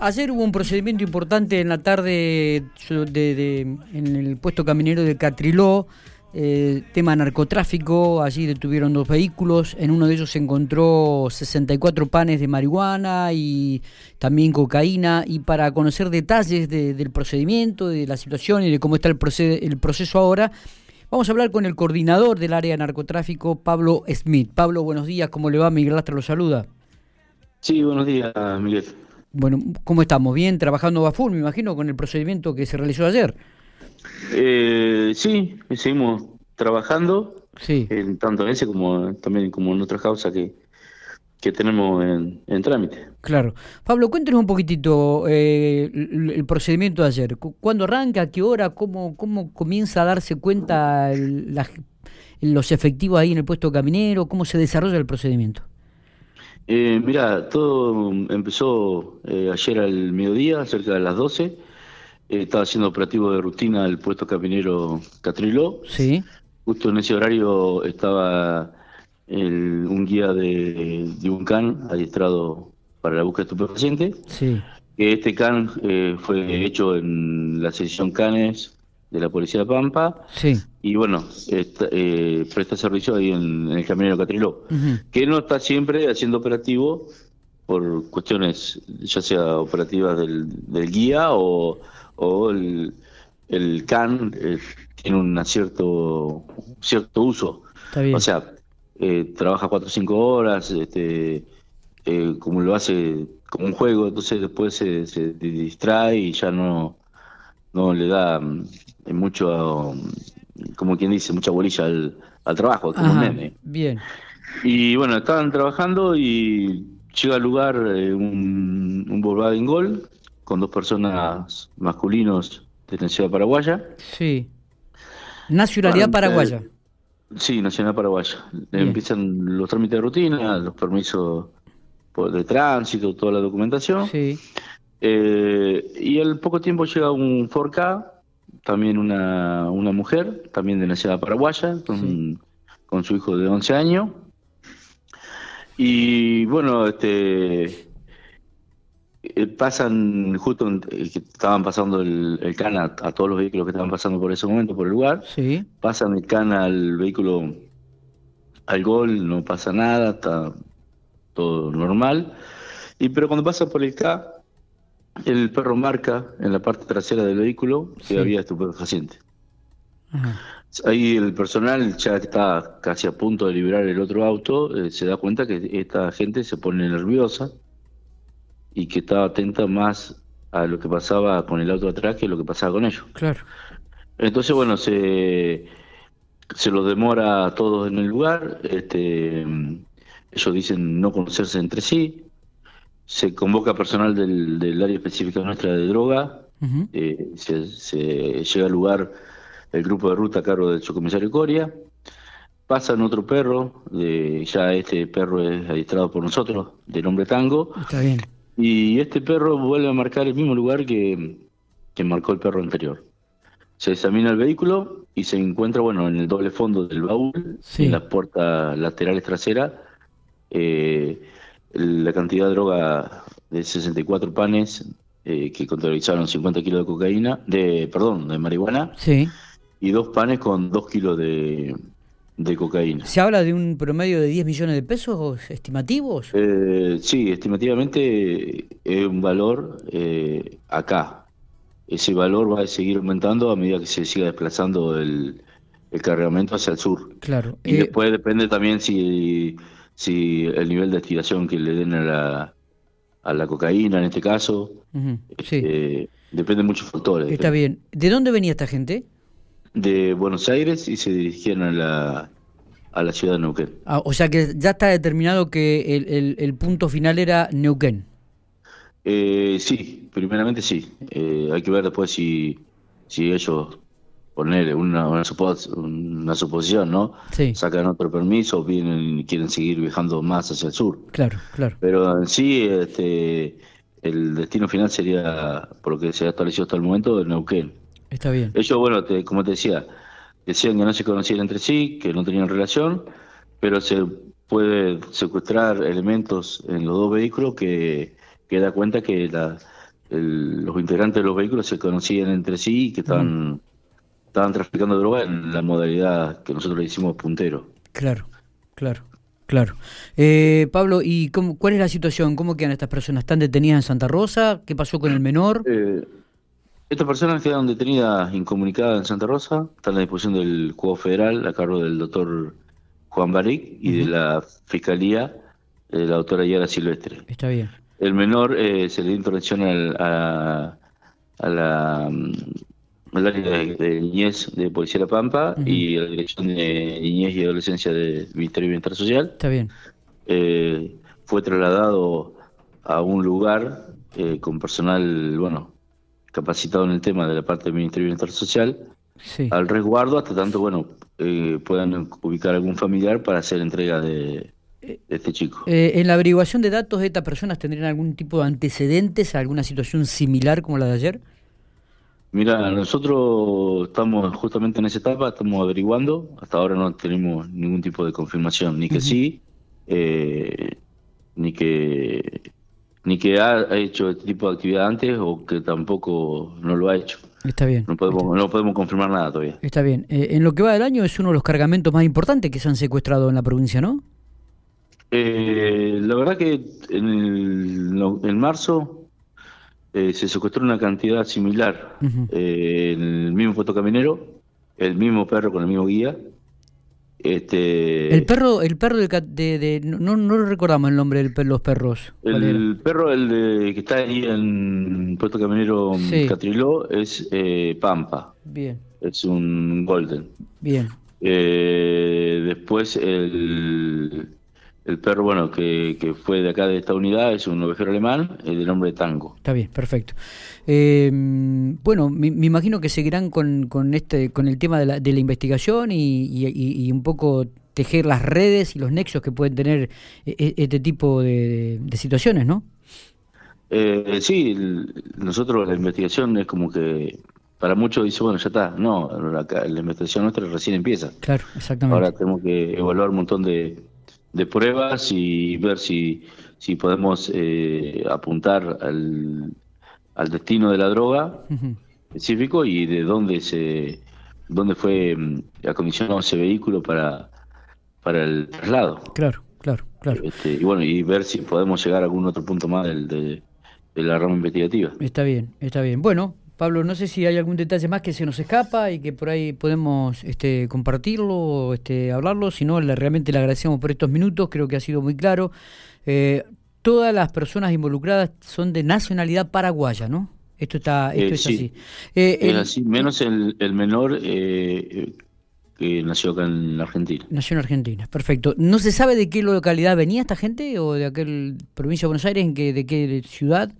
Ayer hubo un procedimiento importante en la tarde de, en el puesto caminero de Catriló, eh, tema narcotráfico, allí detuvieron dos vehículos, en uno de ellos se encontró 64 panes de marihuana y también cocaína, y para conocer detalles del procedimiento, de la situación y de cómo está el, el proceso ahora, vamos a hablar con el coordinador del área de narcotráfico, Pablo Smith. Pablo, buenos días, ¿cómo le va? Miguel Lastra lo saluda. Sí, buenos días, Miguel. Bueno, ¿cómo estamos? ¿Bien? ¿Trabajando a full, me imagino, con el procedimiento que se realizó ayer? Eh, sí, seguimos trabajando, sí. en, tanto en ese como también como en otras causas que, que tenemos en, trámite. Claro. Pablo, cuéntenos un poquitito eh, el, procedimiento de ayer. ¿Cuándo arranca? ¿A qué hora? ¿Cómo, cómo comienza a darse cuenta los efectivos ahí en el puesto caminero? ¿Cómo se desarrolla el procedimiento? Eh, mira, todo empezó eh, ayer al mediodía, cerca de las 12. Eh, estaba haciendo operativo de rutina el puesto caminero Catriló. Sí. Justo en ese horario estaba un guía de, de, un CAN adiestrado para la búsqueda de estupefacientes. Sí. Este CAN eh, fue hecho en la sección CANES de la Policía de Pampa. Sí. Y bueno, eh, presta servicio ahí en, el Caminero Catriló, que no está siempre haciendo operativo por cuestiones ya sea operativas del, guía o, el, el CAN eh, tiene un cierto, cierto uso. O sea, eh, trabaja cuatro o cinco horas, este, como lo hace como un juego, entonces después se, se distrae y ya no, no le da mucho, como quien dice, mucha bolilla al, trabajo, como un Bien. Y bueno, estaban trabajando y llega al lugar eh, un, un Volkswagen Gol con dos personas masculinos de nacionalidad paraguaya. Sí. Nacionalidad paraguaya. sí, nacionalidad paraguaya. Empiezan los trámites de rutina, los permisos de tránsito, toda la documentación. Sí. Eh, y al poco tiempo llega un 4K también una, una mujer, también de nacionalidad paraguaya, con, con su hijo de 11 años. Y bueno, este eh, pasan justo eh, que estaban pasando el, el CAN a, todos los vehículos que estaban pasando por ese momento por el lugar. Sí. Pasan el CAN al vehículo al gol, no pasa nada, está todo normal. Y pero cuando pasa por el K, el perro marca en la parte trasera del vehículo que había estupefaciente. Ahí el personal ya está casi a punto de liberar el otro auto, eh, se da cuenta que esta gente se pone nerviosa y que estaba atenta más a lo que pasaba con el auto atrás que lo que pasaba con ellos. Claro. Entonces, bueno, se, se los demora a todos en el lugar, este, ellos dicen no conocerse entre sí, se convoca personal del, del área específica nuestra de droga, eh, se, llega al lugar el grupo de ruta a cargo del subcomisario Coria, pasan otro perro, de, ya este perro es adiestrado por nosotros, de nombre Tango, Está bien. y este perro vuelve a marcar el mismo lugar que, que marcó el perro anterior. Se examina el vehículo y se encuentra, bueno, en el doble fondo del baúl, en las puertas laterales traseras, eh, la cantidad de droga de 64 panes eh, que contabilizaron 50 kilos de cocaína, de perdón, de marihuana, sí. y dos panes con 2 kilos de, de cocaína. ¿Se habla de un promedio de 10 millones de pesos estimativos? Eh, sí, estimativamente es un valor eh, acá. Ese valor va a seguir aumentando a medida que se siga desplazando el, el cargamento hacia el sur. Claro. Y después depende también si si el nivel de estiración que le den a la, a la cocaína en este caso. Este, depende de muchos factores. Está bien. ¿De dónde venía esta gente? De Buenos Aires y se dirigieron a la, a la ciudad de Neuquén. Ah, o sea que ya está determinado que el, el, punto final era Neuquén. Eh, sí, primeramente sí. Eh, hay que ver después si, si ellos poner una, una, suposición, ¿no? Sí. Sacan otro permiso, vienen y quieren seguir viajando más hacia el sur. Claro, claro. Pero en sí, este, el destino final sería, por lo que se ha establecido hasta el momento, el Neuquén. Está bien. Ellos, bueno, como te decía, decían que no se conocían entre sí, que no tenían relación, pero se puede secuestrar elementos en los dos vehículos que, que da cuenta que la, los integrantes de los vehículos se conocían entre sí y que estaban, estaban traficando droga en la modalidad que nosotros le hicimos puntero. Claro, claro. Claro. Eh, Pablo, ¿y cómo, cuál es la situación? ¿Cómo quedan estas personas? ¿Están detenidas en Santa Rosa? ¿Qué pasó con el menor? Eh, estas personas quedaron detenidas incomunicadas en Santa Rosa, están a disposición del Juego Federal a cargo del doctor Juan Baric y de la Fiscalía de la doctora Yara Silvestre. Está bien. El menor eh, se le dio intervención a, la al área de, niñez de Policía de La Pampa y a la Dirección de Niñez y Adolescencia de Ministerio de Bienestar Social. Está bien. Eh, fue trasladado a un lugar eh, con personal, bueno, capacitado en el tema de la parte del Ministerio de Bienestar Social, al resguardo hasta tanto, bueno, eh, puedan ubicar algún familiar para hacer entrega de, este chico. ¿En la averiguación de datos de estas personas tendrían algún tipo de antecedentes, alguna situación similar como la de ayer? Mira, nosotros estamos justamente en esa etapa, estamos averiguando, hasta ahora no tenemos ningún tipo de confirmación, ni que sí, eh, ni que ni que ha hecho este tipo de actividad antes o que tampoco no lo ha hecho. Está bien. No podemos, no podemos confirmar nada todavía. Está bien. Eh, en lo que va del año es uno de los cargamentos más importantes que se han secuestrado en la provincia, ¿no? Eh, la verdad que en, el, en marzo eh, se secuestró una cantidad similar. Eh, el mismo fotocaminero, el mismo perro con el mismo guía. Este, el perro, el perro de, de, no, no lo recordamos el nombre de los perros. El, perro, el de, que está ahí en Puerto Caminero Catriló, es eh, Pampa. Bien. Es un golden. Bien. después el el perro, bueno, que, que, fue de acá de esta unidad es un ovejero alemán de nombre Tango. Está bien, perfecto. Eh, bueno, me, imagino que seguirán con, con, este, con el tema de la, de la investigación y, y, un poco tejer las redes y los nexos que pueden tener e, e, este tipo de, situaciones, ¿no? Eh, sí, nosotros la investigación es como que para muchos dice, bueno, ya está. No, la, la investigación nuestra recién empieza. Claro, exactamente. Ahora tenemos que evaluar un montón de de pruebas y ver si, si podemos eh, apuntar al, al, destino de la droga específico y de dónde se dónde fue mm, acondicionado ese vehículo para, para el traslado. Claro, claro, claro. Este, y bueno, y ver si podemos llegar a algún otro punto más del, de, de la rama investigativa. Está bien, está bien. Bueno, Pablo, no sé si hay algún detalle más que se nos escapa y que por ahí podemos este, compartirlo o este, hablarlo. Si no, realmente le agradecemos por estos minutos, creo que ha sido muy claro. Eh, todas las personas involucradas son de nacionalidad paraguaya, ¿no? Esto está, esto eh, es así. Eh, es así, menos el, el menor que nació acá en Argentina. Nació en Argentina, perfecto. ¿No se sabe de qué localidad venía esta gente o de aquel provincia de Buenos Aires, en qué, de qué ciudad?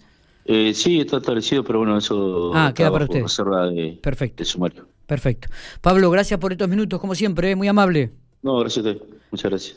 Eh, sí, está establecido, pero bueno, eso ah, queda para usted. reserva de, Perfecto. sumario. Perfecto. Pablo, gracias por estos minutos, como siempre, ¿eh? muy amable. No, gracias a usted. Muchas gracias.